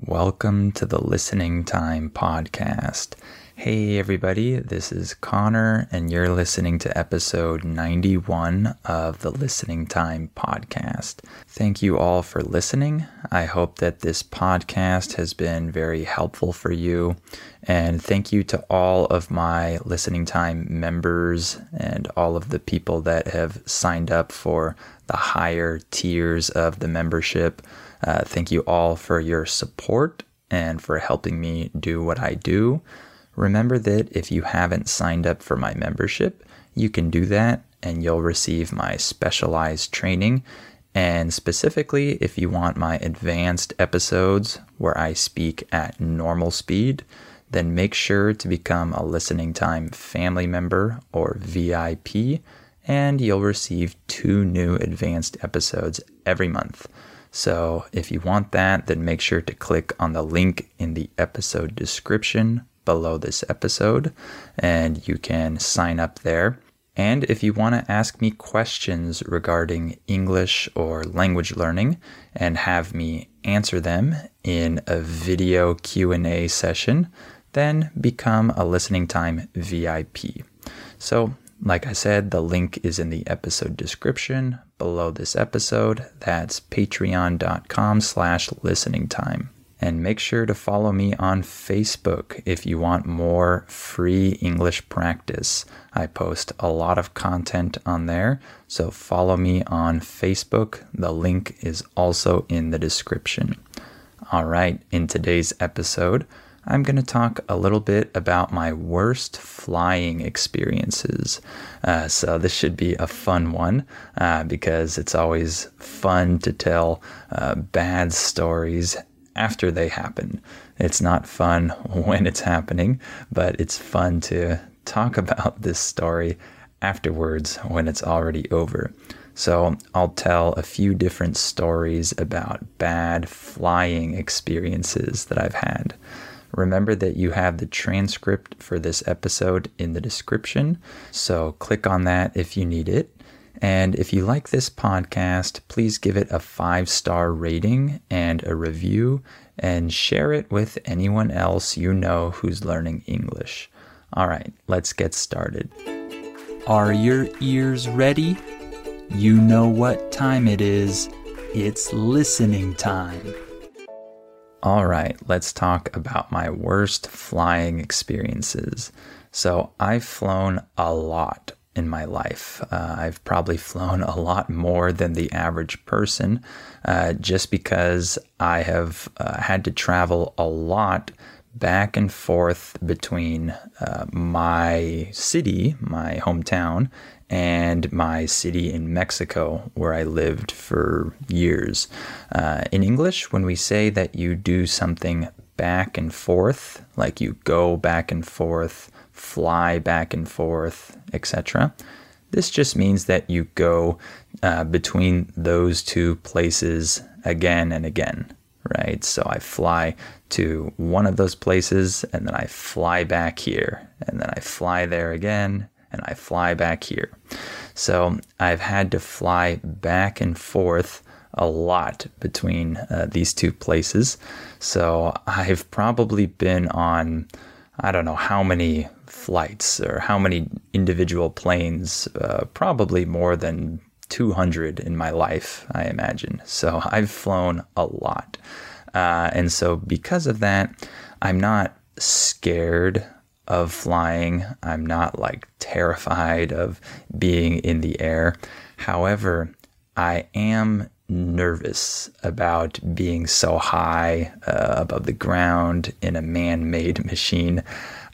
Welcome to the Listening Time Podcast. Hey, everybody, this is Connor, and you're listening to episode 91 of the Listening Time Podcast. Thank you all for listening. I hope that this podcast has been very helpful for you. And thank you to all of my Listening Time members and all of the people that have signed up for the higher tiers of the membership. Uh, thank you all for your support and for helping me do what I do. Remember that if you haven't signed up for my membership, you can do that and you'll receive my specialized training. And specifically, if you want my advanced episodes where I speak at normal speed, then make sure to become a listening time family member or VIP, and you'll receive two new advanced episodes every month. So if you want that, then make sure to click on the link in the episode description below this episode and you can sign up there. And if you want to ask me questions regarding English or language learning and have me answer them in a video Q&A session, then become a listening time VIP. So like I said, the link is in the episode description below this episode. That's patreon.com slash listening time. And make sure to follow me on Facebook if you want more free English practice. I post a lot of content on there, so follow me on Facebook. The link is also in the description. All right, in today's episode, I'm going to talk a little bit about my worst flying experiences. Uh, so, this should be a fun one uh, because it's always fun to tell uh, bad stories after they happen. It's not fun when it's happening, but it's fun to talk about this story afterwards when it's already over. So, I'll tell a few different stories about bad flying experiences that I've had. Remember that you have the transcript for this episode in the description, so click on that if you need it. And if you like this podcast, please give it a five star rating and a review and share it with anyone else you know who's learning English. All right, let's get started. Are your ears ready? You know what time it is. It's listening time. All right, let's talk about my worst flying experiences. So, I've flown a lot in my life. Uh, I've probably flown a lot more than the average person uh, just because I have uh, had to travel a lot back and forth between uh, my city, my hometown, and my city in Mexico, where I lived for years. Uh, in English, when we say that you do something back and forth, like you go back and forth, fly back and forth, etc., this just means that you go uh, between those two places again and again, right? So I fly to one of those places and then I fly back here and then I fly there again and I fly back here. So I've had to fly back and forth a lot between uh, these two places. So I've probably been on, I don't know how many flights or how many individual planes, uh, probably more than 200 in my life, I imagine. So I've flown a lot. Uh, and so, because of that, I'm not scared of flying. I'm not like terrified of being in the air. However, I am nervous about being so high uh, above the ground in a man made machine.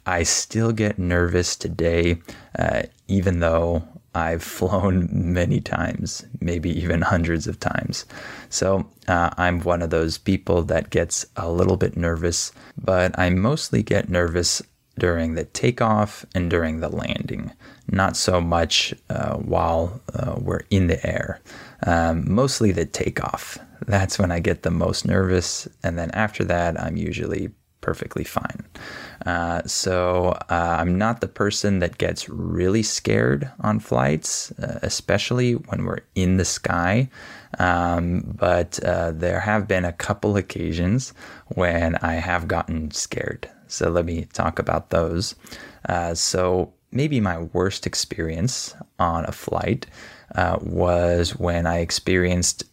I still get nervous today, uh, even though I've flown many times, maybe even hundreds of times. So uh, I'm one of those people that gets a little bit nervous, but I mostly get nervous during the takeoff and during the landing, not so much uh, while uh, we're in the air. Um, mostly the takeoff. That's when I get the most nervous, and then after that, I'm usually perfectly fine. Uh, so uh, I'm not the person that gets really scared on flights, uh, especially when we're in the sky. Um, but uh, there have been a couple occasions when I have gotten scared. So let me talk about those. Uh, so maybe my worst experience on a flight uh, was when I experienced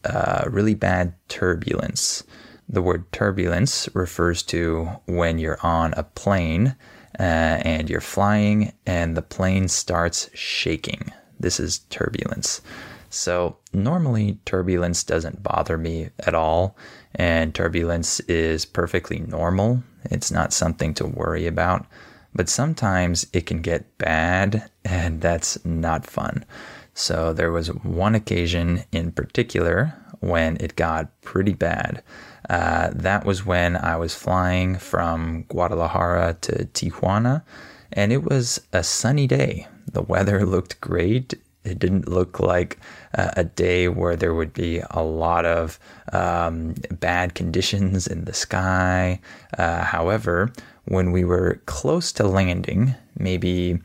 really bad turbulence. The word turbulence refers to when you're on a plane uh, and you're flying and the plane starts shaking. This is turbulence. So, normally, turbulence doesn't bother me at all, and turbulence is perfectly normal. It's not something to worry about, but sometimes it can get bad, and that's not fun. So, there was one occasion in particular when it got pretty bad. Uh, that was when I was flying from Guadalajara to Tijuana, and it was a sunny day. The weather looked great. It didn't look like a day where there would be a lot of um, bad conditions in the sky. Uh, however, when we were close to landing, maybe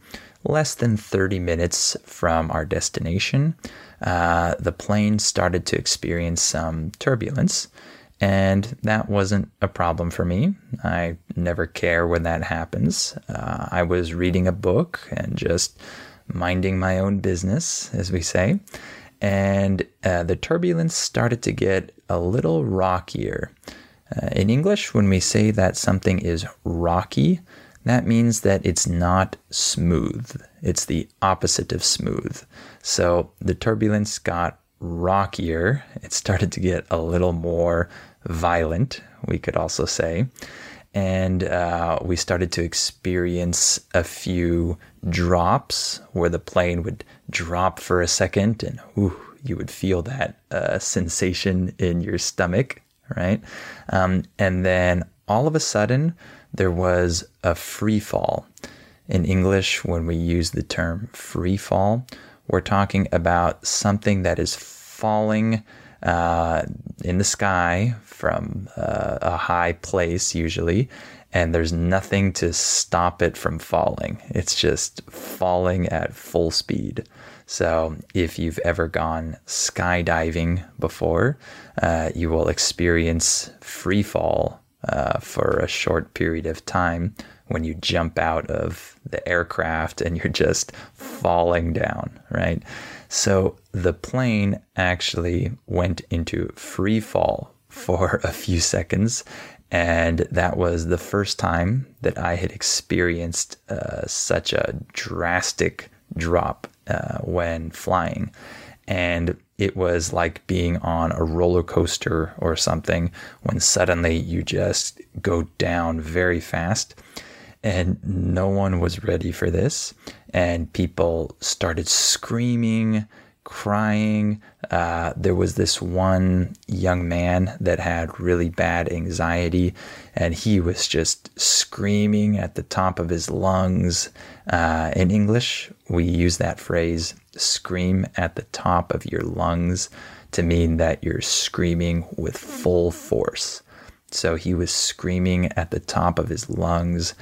less than 30 minutes from our destination, uh, the plane started to experience some turbulence. And that wasn't a problem for me. I never care when that happens. Uh, I was reading a book and just minding my own business, as we say. And uh, the turbulence started to get a little rockier. Uh, in English, when we say that something is rocky, that means that it's not smooth. It's the opposite of smooth. So the turbulence got rockier. It started to get a little more violent, we could also say. And uh, we started to experience a few drops where the plane would drop for a second and ooh, you would feel that uh, sensation in your stomach, right? Um, and then all of a sudden, there was a free fall. In English, when we use the term free fall, we're talking about something that is falling uh, in the sky from uh, a high place, usually, and there's nothing to stop it from falling. It's just falling at full speed. So, if you've ever gone skydiving before, uh, you will experience free fall uh, for a short period of time when you jump out of the aircraft and you're just falling down, right? So the plane actually went into free fall for a few seconds. And that was the first time that I had experienced uh, such a drastic drop uh, when flying. And it was like being on a roller coaster or something when suddenly you just go down very fast and no one was ready for this. And people started screaming, crying. Uh, there was this one young man that had really bad anxiety, and he was just screaming at the top of his lungs. Uh, in English, we use that phrase, scream at the top of your lungs, to mean that you're screaming with full force. So he was screaming at the top of his lungs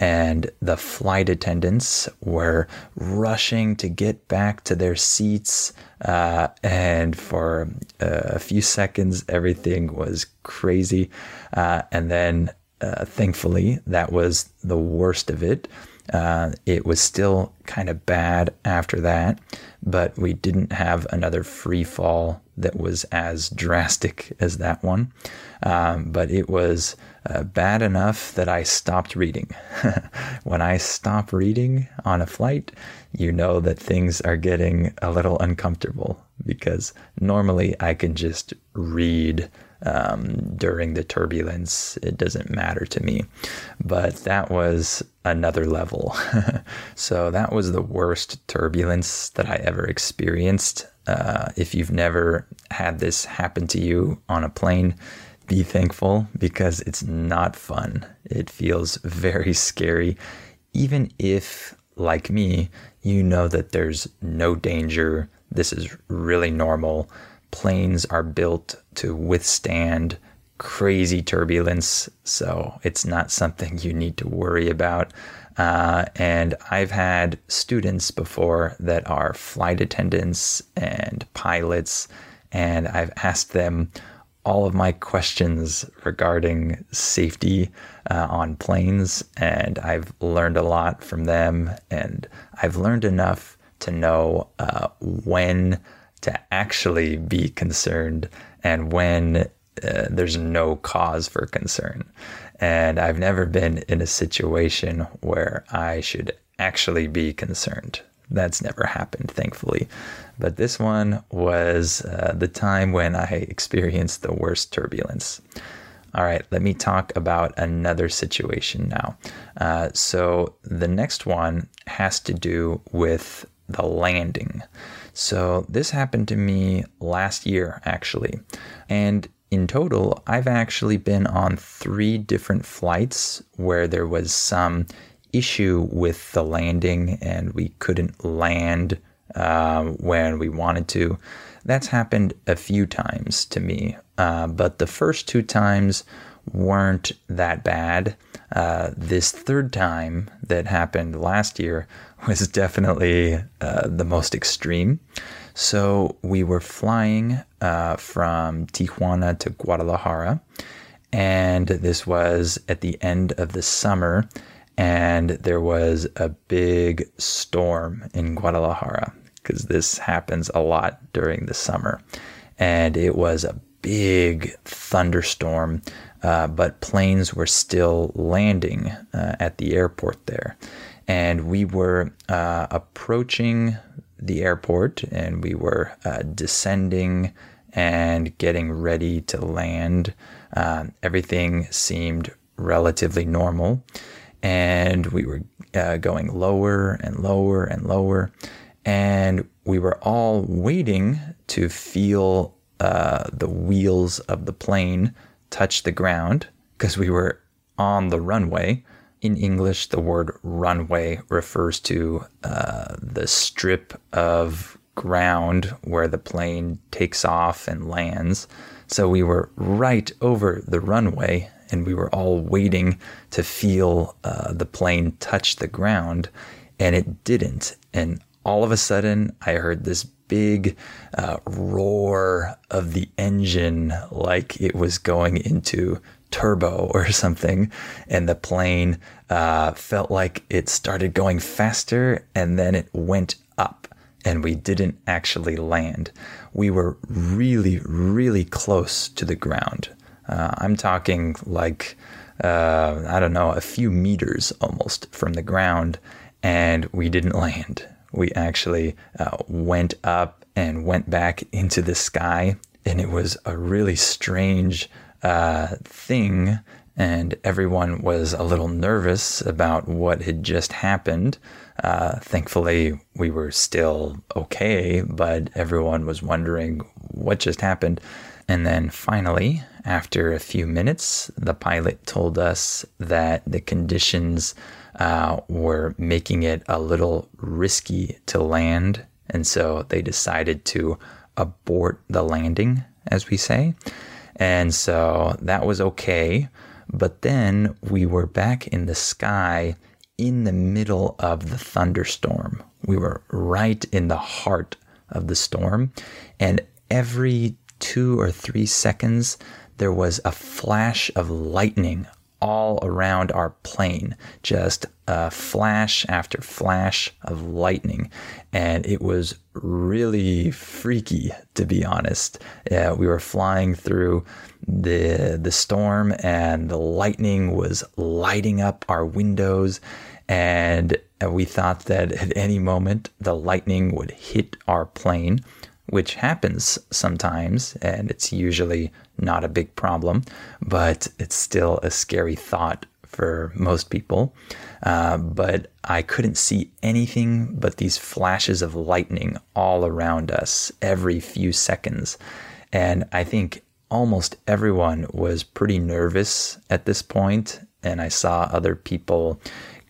and the flight attendants were rushing to get back to their seats. Uh, and for uh, a few seconds, everything was crazy. Uh, and then, uh, thankfully, that was the worst of it. Uh, it was still kind of bad after that, but we didn't have another free fall that was as drastic as that one, um, but it was uh, bad enough that I stopped reading. when I stop reading on a flight, you know that things are getting a little uncomfortable because normally I can just read um, during the turbulence. It doesn't matter to me. But that was another level. so that was the worst turbulence that I ever experienced. Uh, if you've never had this happen to you on a plane, be thankful because it's not fun. It feels very scary, even if, like me, you know that there's no danger. This is really normal. Planes are built to withstand crazy turbulence, so it's not something you need to worry about. Uh, and I've had students before that are flight attendants and pilots, and I've asked them all of my questions regarding safety uh, on planes, and I've learned a lot from them. And I've learned enough to know uh, when to actually be concerned and when uh, there's no cause for concern. And I've never been in a situation where I should actually be concerned. That's never happened, thankfully. But this one was uh, the time when I experienced the worst turbulence. All right, let me talk about another situation now. Uh, so the next one has to do with the landing. So this happened to me last year, actually. And in total, I've actually been on three different flights where there was some issue with the landing and we couldn't land uh, when we wanted to. That's happened a few times to me, uh, but the first two times weren't that bad. Uh, this third time that happened last year was definitely uh, the most extreme. So we were flying uh, from Tijuana to Guadalajara, and this was at the end of the summer and there was a big storm in Guadalajara because this happens a lot during the summer. And it was a big thunderstorm, uh, but planes were still landing uh, at the airport there. And we were uh, approaching the airport and we were uh, descending and getting ready to land. Uh, everything seemed relatively normal and we were uh, going lower and lower and lower. And we were all waiting to feel uh, the wheels of the plane touch the ground because we were on the runway. In English, the word runway refers to uh, the strip of ground where the plane takes off and lands. So we were right over the runway and we were all waiting to feel uh, the plane touch the ground, and it didn't. And all of a sudden, I heard this big uh, roar of the engine, like it was going into turbo or something, and the plane uh, felt like it started going faster, and then it went up and we didn't actually land. We were really, really close to the ground. Uh, I'm talking like, uh, I don't know, a few meters almost from the ground, and we didn't land. We actually uh, went up and went back into the sky, and it was a really strange uh, thing. And everyone was a little nervous about what had just happened. Uh, thankfully, we were still okay, but everyone was wondering what just happened. And then finally, after a few minutes, the pilot told us that the conditions uh, were making it a little risky to land. And so they decided to abort the landing, as we say. And so that was okay. But then we were back in the sky in the middle of the thunderstorm. We were right in the heart of the storm. And every two or three seconds, there was a flash of lightning all around our plane, just uh, flash after flash of lightning. And it was really freaky, to be honest. We were flying through the, the storm, and the lightning was lighting up our windows. And we thought that at any moment the lightning would hit our plane which happens sometimes, and it's usually not a big problem, but it's still a scary thought for most people. Uh, but I couldn't see anything but these flashes of lightning all around us every few seconds. And I think almost everyone was pretty nervous at this point, and I saw other people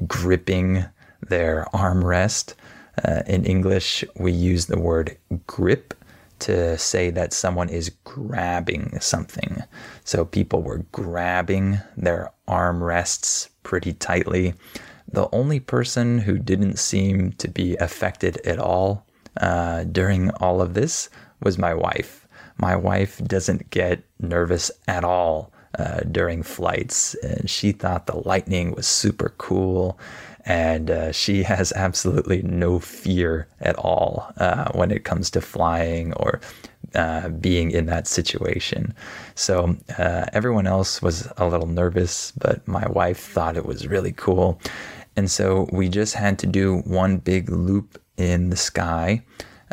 gripping their armrest uh, in English, we use the word grip to say that someone is grabbing something. So people were grabbing their armrests pretty tightly. The only person who didn't seem to be affected at all uh, during all of this was my wife. My wife doesn't get nervous at all uh, during flights, and she thought the lightning was super cool and uh, she has absolutely no fear at all uh, when it comes to flying or uh, being in that situation. So uh, everyone else was a little nervous, but my wife thought it was really cool. And so we just had to do one big loop in the sky.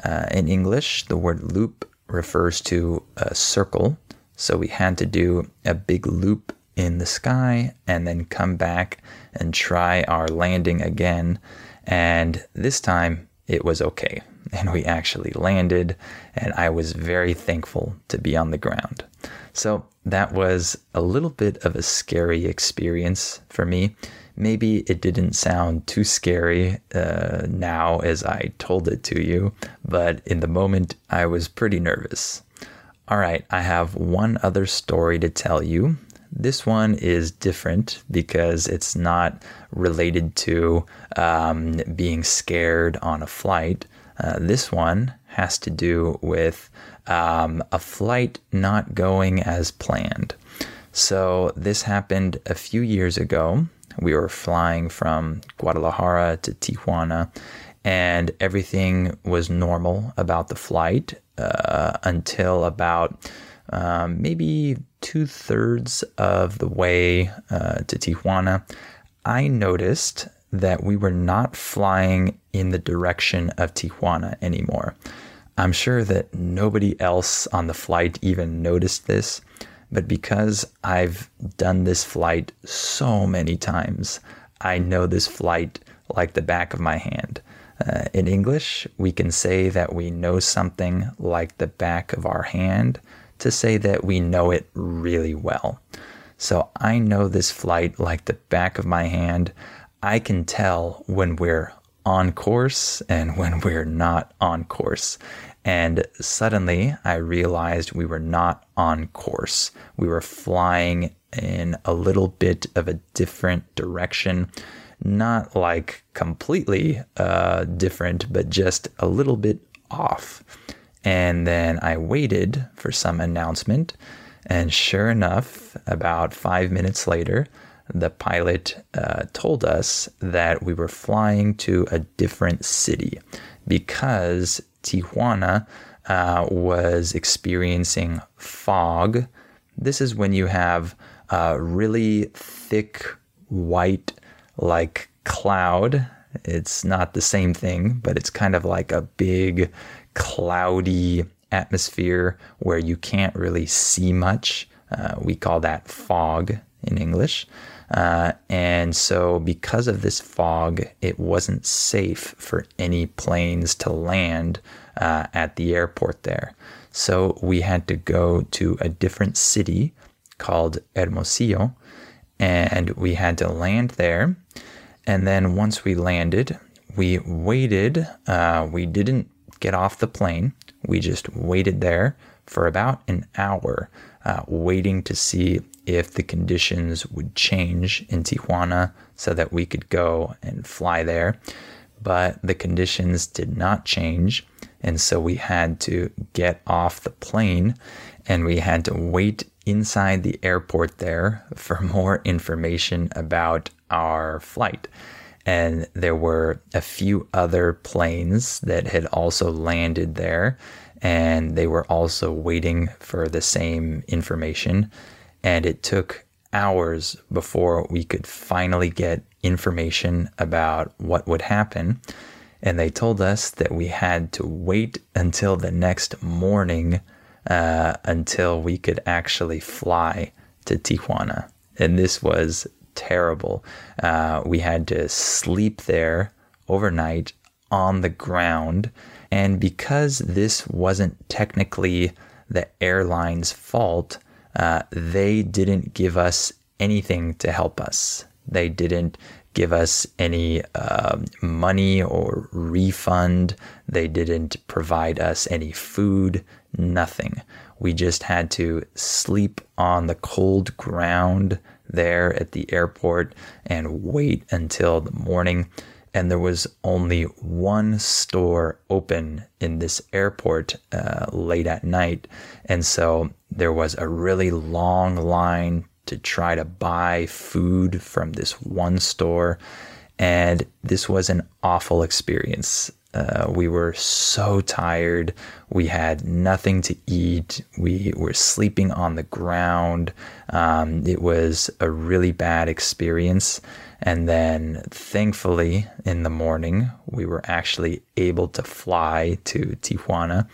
Uh, in English, the word loop refers to a circle. So we had to do a big loop in the sky and then come back and try our landing again. And this time it was okay. And we actually landed, and I was very thankful to be on the ground. So that was a little bit of a scary experience for me. Maybe it didn't sound too scary uh, now as I told it to you, but in the moment I was pretty nervous. All right, I have one other story to tell you. This one is different because it's not related to um, being scared on a flight. Uh, this one has to do with um, a flight not going as planned. So, this happened a few years ago. We were flying from Guadalajara to Tijuana, and everything was normal about the flight uh, until about um, maybe two thirds of the way uh, to Tijuana, I noticed that we were not flying in the direction of Tijuana anymore. I'm sure that nobody else on the flight even noticed this, but because I've done this flight so many times, I know this flight like the back of my hand. Uh, in English, we can say that we know something like the back of our hand to say that we know it really well. So I know this flight like the back of my hand. I can tell when we're on course and when we're not on course. And suddenly I realized we were not on course. We were flying in a little bit of a different direction. Not like completely uh, different, but just a little bit off. And then I waited for some announcement. And sure enough, about five minutes later, the pilot uh, told us that we were flying to a different city because Tijuana uh, was experiencing fog. This is when you have a really thick white, like cloud. It's not the same thing, but it's kind of like a big cloudy atmosphere where you can't really see much. Uh, we call that fog in English. Uh, and so, because of this fog, it wasn't safe for any planes to land uh, at the airport there. So, we had to go to a different city called Hermosillo, and we had to land there. And then, once we landed, we waited. Uh, we didn't get off the plane. We just waited there for about an hour, uh, waiting to see if the conditions would change in Tijuana so that we could go and fly there. But the conditions did not change. And so we had to get off the plane. and we had to wait inside the airport there for more information about our flight. And there were a few other planes that had also landed there, and they were also waiting for the same information. And it took hours before we could finally get information about what would happen. And they told us that we had to wait until the next morning uh, until we could actually fly to Tijuana. And this was terrible. Uh, we had to sleep there overnight on the ground. And because this wasn't technically the airline's fault, uh, they didn't give us anything to help us. They didn't give us any uh, money or refund. They didn't provide us any food, nothing. We just had to sleep on the cold ground there at the airport and wait until the morning. And there was only one store open in this airport uh, late at night. And so there was a really long line to try to buy food from this one store. And this was an awful experience. Uh, we were so tired. We had nothing to eat. We were sleeping on the ground. Um, it was a really bad experience. And then, thankfully, in the morning, we were actually able to fly to Tijuana.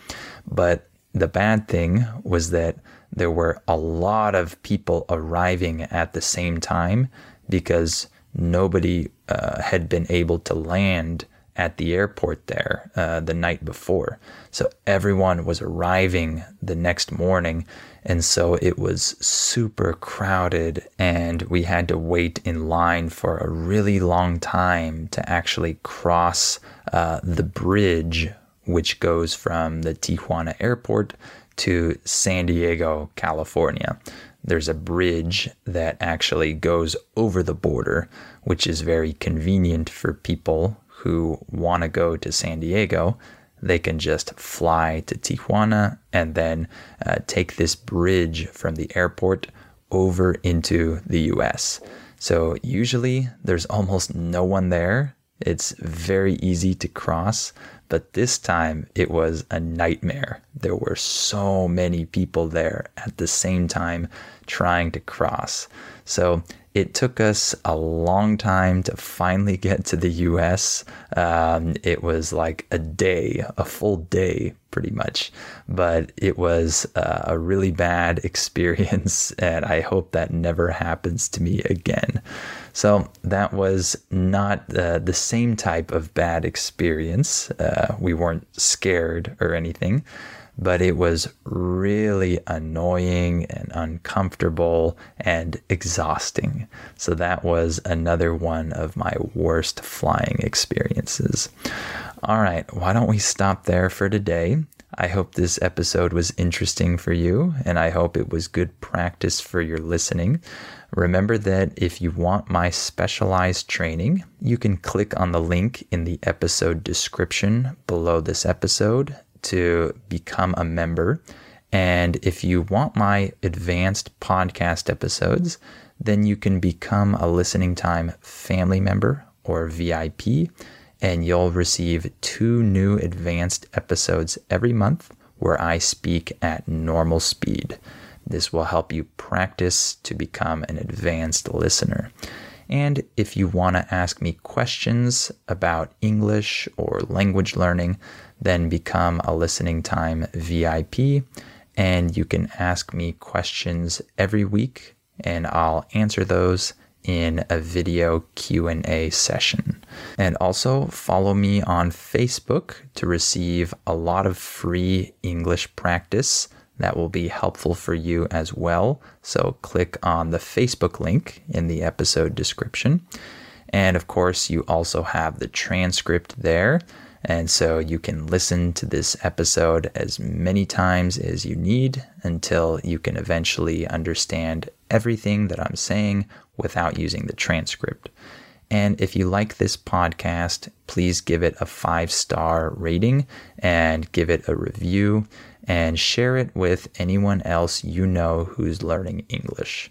But the bad thing was that there were a lot of people arriving at the same time because nobody uh, had been able to land at the airport there uh, the night before. So everyone was arriving the next morning. And so it was super crowded, and we had to wait in line for a really long time to actually cross uh, the bridge which goes from the Tijuana airport to San Diego, California. There's a bridge that actually goes over the border, which is very convenient for people who want to go to San Diego, they can just fly to Tijuana and then uh, take this bridge from the airport over into the US. So usually there's almost no one there. It's very easy to cross, but this time it was a nightmare. There were so many people there at the same time trying to cross. So it took us a long time to finally get to the US. Um, it was like a day, a full day, pretty much. But it was uh, a really bad experience, and I hope that never happens to me again. So that was not uh, the same type of bad experience. Uh, we weren't scared or anything but it was really annoying and uncomfortable and exhausting. So that was another one of my worst flying experiences. All right, why don't we stop there for today? I hope this episode was interesting for you, and I hope it was good practice for your listening. Remember that if you want my specialized training, you can click on the link in the episode description below this episode to become a member. And if you want my advanced podcast episodes, then you can become a listening time family member or VIP, and you'll receive two new advanced episodes every month where I speak at normal speed. This will help you practice to become an advanced listener. And if you want to ask me questions about English or language learning, then become a listening time VIP and you can ask me questions every week and I'll answer those in a video Q&A session. And also follow me on Facebook to receive a lot of free English practice that will be helpful for you as well. So click on the Facebook link in the episode description. And of course, you also have the transcript there and so you can listen to this episode as many times as you need until you can eventually understand everything that I'm saying without using the transcript. And if you like this podcast, please give it a five star rating and give it a review and share it with anyone else you know who's learning English.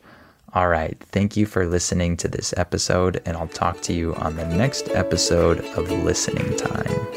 All right, thank you for listening to this episode, and I'll talk to you on the next episode of Listening Time.